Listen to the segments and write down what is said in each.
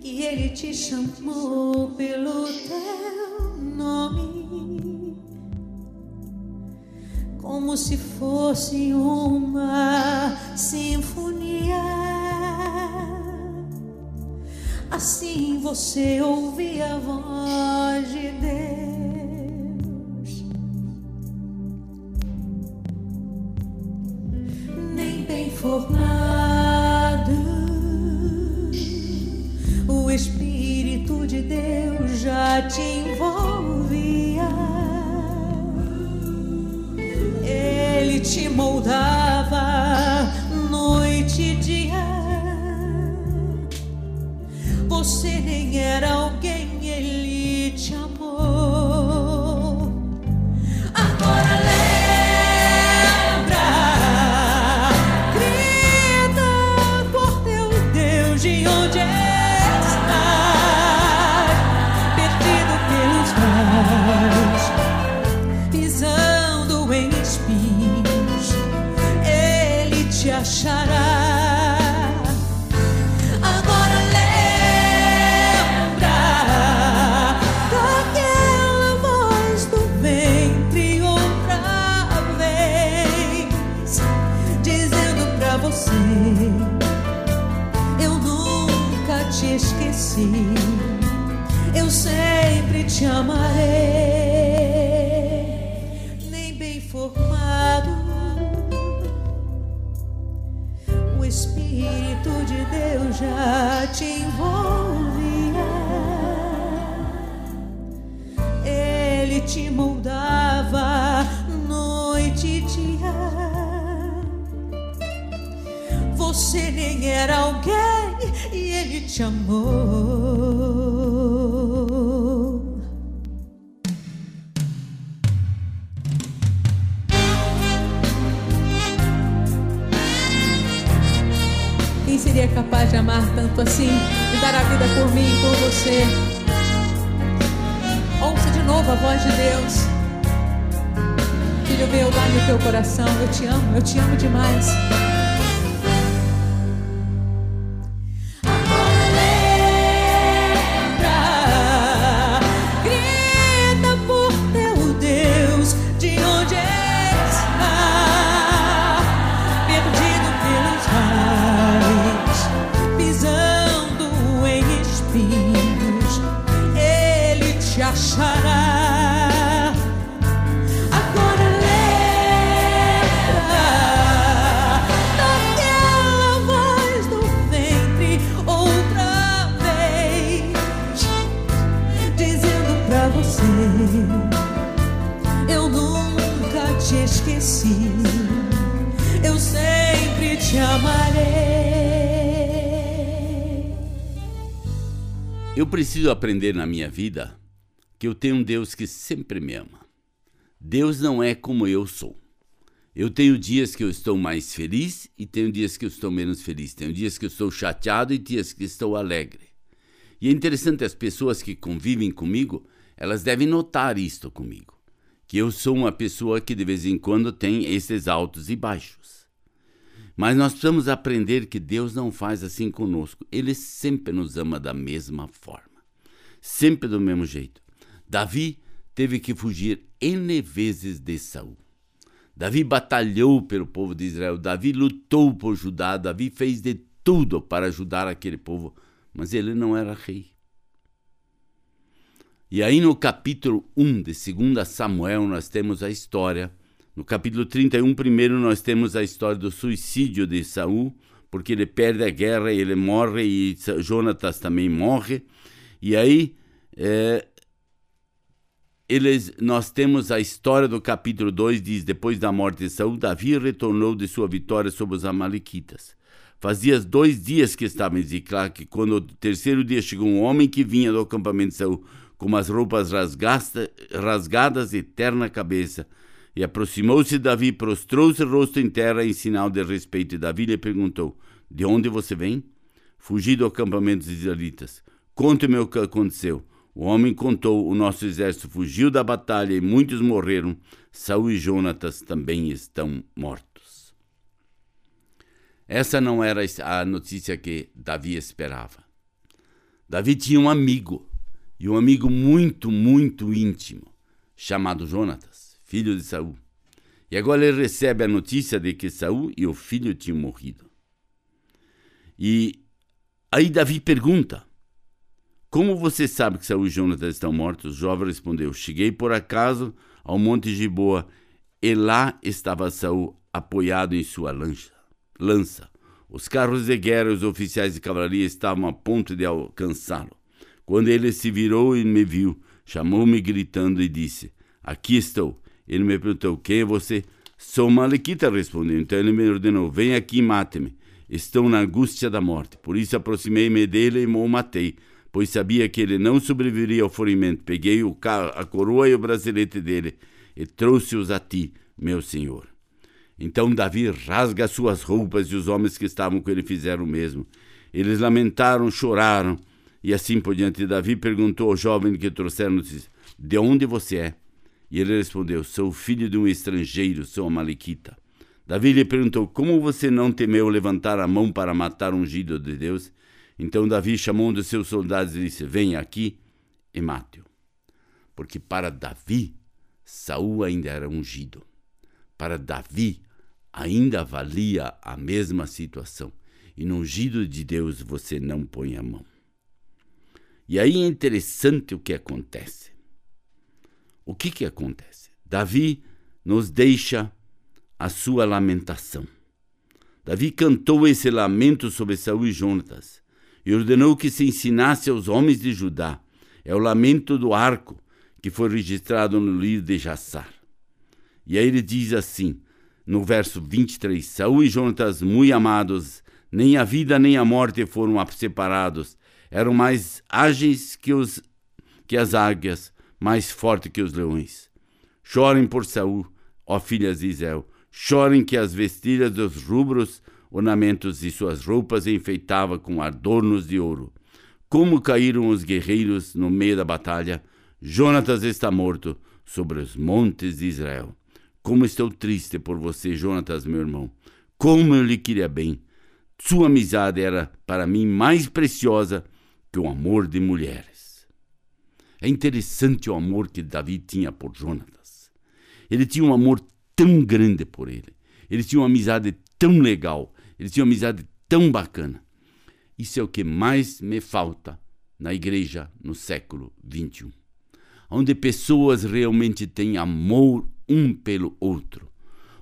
Que ele te chamou pelo teu nome, como se fosse uma sinfonia. Assim você ouvia a voz de Deus. Te moldava Deus já te envolvia. Ele te moldava noite e dia. Você nem era alguém e ele te amou. Seria capaz de amar tanto assim e dar a vida por mim e por você? Ouça de novo a voz de Deus. Filho meu, dá-me o teu coração. Eu te amo, eu te amo demais. Eu nunca te esqueci, eu sempre te amarei. Eu preciso aprender na minha vida que eu tenho um Deus que sempre me ama. Deus não é como eu sou. Eu tenho dias que eu estou mais feliz e tenho dias que eu estou menos feliz. Tenho dias que eu estou chateado e dias que estou alegre. E é interessante, as pessoas que convivem comigo, elas devem notar isto comigo. Que eu sou uma pessoa que de vez em quando tem esses altos e baixos. Mas nós precisamos aprender que Deus não faz assim conosco. Ele sempre nos ama da mesma forma. Sempre do mesmo jeito. Davi teve que fugir N vezes de Saul. Davi batalhou pelo povo de Israel, Davi lutou por Judá, Davi fez de tudo para ajudar aquele povo, mas ele não era rei. E aí no capítulo 1 de 2 Samuel nós temos a história. No capítulo 31 primeiro nós temos a história do suicídio de Saul, porque ele perde a guerra e ele morre e Jonatas também morre. E aí é, eles, nós temos a história do capítulo 2, diz, depois da morte de Saul, Davi retornou de sua vitória sobre os amalequitas. Fazia dois dias que estava em Ziclac, quando no terceiro dia chegou um homem que vinha do acampamento de Saul, com as roupas rasgasta, rasgadas e terna cabeça. E aproximou-se Davi, prostrou-se rosto em terra em sinal de respeito. E Davi lhe perguntou, de onde você vem? Fugi do acampamento dos israelitas. Conte-me o que aconteceu. O homem contou: o nosso exército fugiu da batalha e muitos morreram. Saul e Jonatas também estão mortos. Essa não era a notícia que Davi esperava. Davi tinha um amigo, e um amigo muito, muito íntimo, chamado Jonatas, filho de Saul. E agora ele recebe a notícia de que Saul e o filho tinham morrido. E aí Davi pergunta: como você sabe que Saul e Jonatas estão mortos? Jovem respondeu: Cheguei por acaso ao Monte Giboa e lá estava Saul apoiado em sua lança. lança. Os carros de guerra e os oficiais de cavalaria estavam a ponto de alcançá-lo. Quando ele se virou e me viu, chamou-me gritando e disse: Aqui estou. Ele me perguntou: Quem é você? Sou Malequita, respondeu. Então ele me ordenou: Vem aqui e mate-me. Estou na angústia da morte. Por isso aproximei-me dele e o matei pois sabia que ele não sobreviveria ao ferimento. Peguei o a coroa e o bracelete dele e trouxe-os a ti, meu senhor. Então Davi rasga suas roupas e os homens que estavam com ele fizeram o mesmo. Eles lamentaram, choraram e assim por diante. Davi perguntou ao jovem que trouxeram de onde você é? E ele respondeu, sou filho de um estrangeiro, sou Amalequita. Davi lhe perguntou, como você não temeu levantar a mão para matar um ungido de Deus? Então Davi chamou um dos seus soldados e disse: Venha aqui e mate-o. Porque para Davi, Saul ainda era ungido. Para Davi, ainda valia a mesma situação. E no ungido de Deus você não põe a mão. E aí é interessante o que acontece. O que, que acontece? Davi nos deixa a sua lamentação. Davi cantou esse lamento sobre Saul e Jonatas e ordenou que se ensinasse aos homens de Judá. É o lamento do arco que foi registrado no livro de Jassar. E aí ele diz assim, no verso 23, Saúl e Jonatas, muito amados, nem a vida nem a morte foram separados, eram mais ágeis que, os, que as águias, mais fortes que os leões. Chorem por Saúl, ó filhas de Israel, chorem que as vestilhas dos rubros ornamentos de suas roupas enfeitava com adornos de ouro. Como caíram os guerreiros no meio da batalha, Jonatas está morto sobre os montes de Israel. Como estou triste por você, Jonatas, meu irmão. Como eu lhe queria bem. Sua amizade era para mim mais preciosa que o amor de mulheres. É interessante o amor que Davi tinha por Jonatas. Ele tinha um amor tão grande por ele. Ele tinha uma amizade tão legal. Eles tinham uma amizade tão bacana. Isso é o que mais me falta na igreja no século XXI. Onde pessoas realmente têm amor um pelo outro.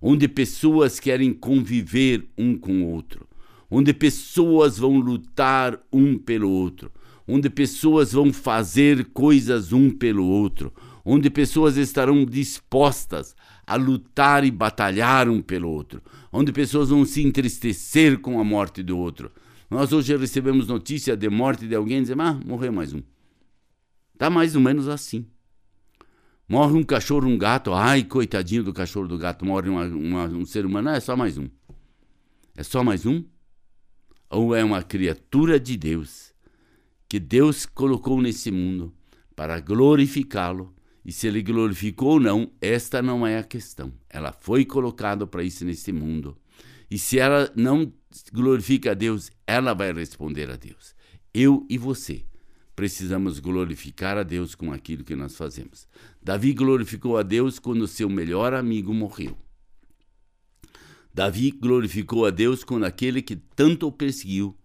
Onde pessoas querem conviver um com o outro. Onde pessoas vão lutar um pelo outro. Onde pessoas vão fazer coisas um pelo outro. Onde pessoas estarão dispostas a lutar e batalhar um pelo outro, onde pessoas vão se entristecer com a morte do outro. Nós hoje recebemos notícia de morte de alguém e dizemos, ah, morreu mais um. Tá mais ou menos assim. Morre um cachorro, um gato, ai, coitadinho do cachorro, do gato, morre uma, uma, um ser humano, não, é só mais um. É só mais um? Ou é uma criatura de Deus que Deus colocou nesse mundo para glorificá-lo e se ele glorificou ou não, esta não é a questão. Ela foi colocada para isso nesse mundo. E se ela não glorifica a Deus, ela vai responder a Deus. Eu e você precisamos glorificar a Deus com aquilo que nós fazemos. Davi glorificou a Deus quando seu melhor amigo morreu. Davi glorificou a Deus quando aquele que tanto o perseguiu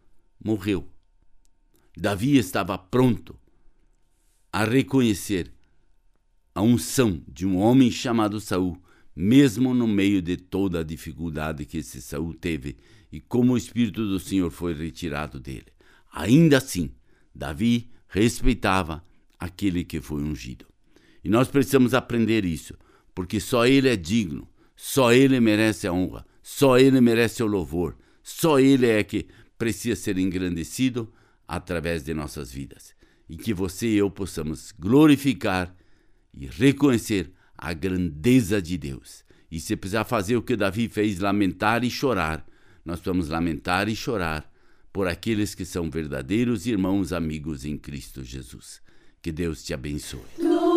morreu. Davi estava pronto a reconhecer a unção de um homem chamado Saul, mesmo no meio de toda a dificuldade que esse Saul teve e como o espírito do Senhor foi retirado dele. Ainda assim, Davi respeitava aquele que foi ungido. E nós precisamos aprender isso, porque só Ele é digno, só Ele merece a honra, só Ele merece o louvor, só Ele é que precisa ser engrandecido através de nossas vidas. E que você e eu possamos glorificar e reconhecer a grandeza de Deus. E se precisar fazer o que Davi fez, lamentar e chorar, nós vamos lamentar e chorar por aqueles que são verdadeiros irmãos amigos em Cristo Jesus. Que Deus te abençoe.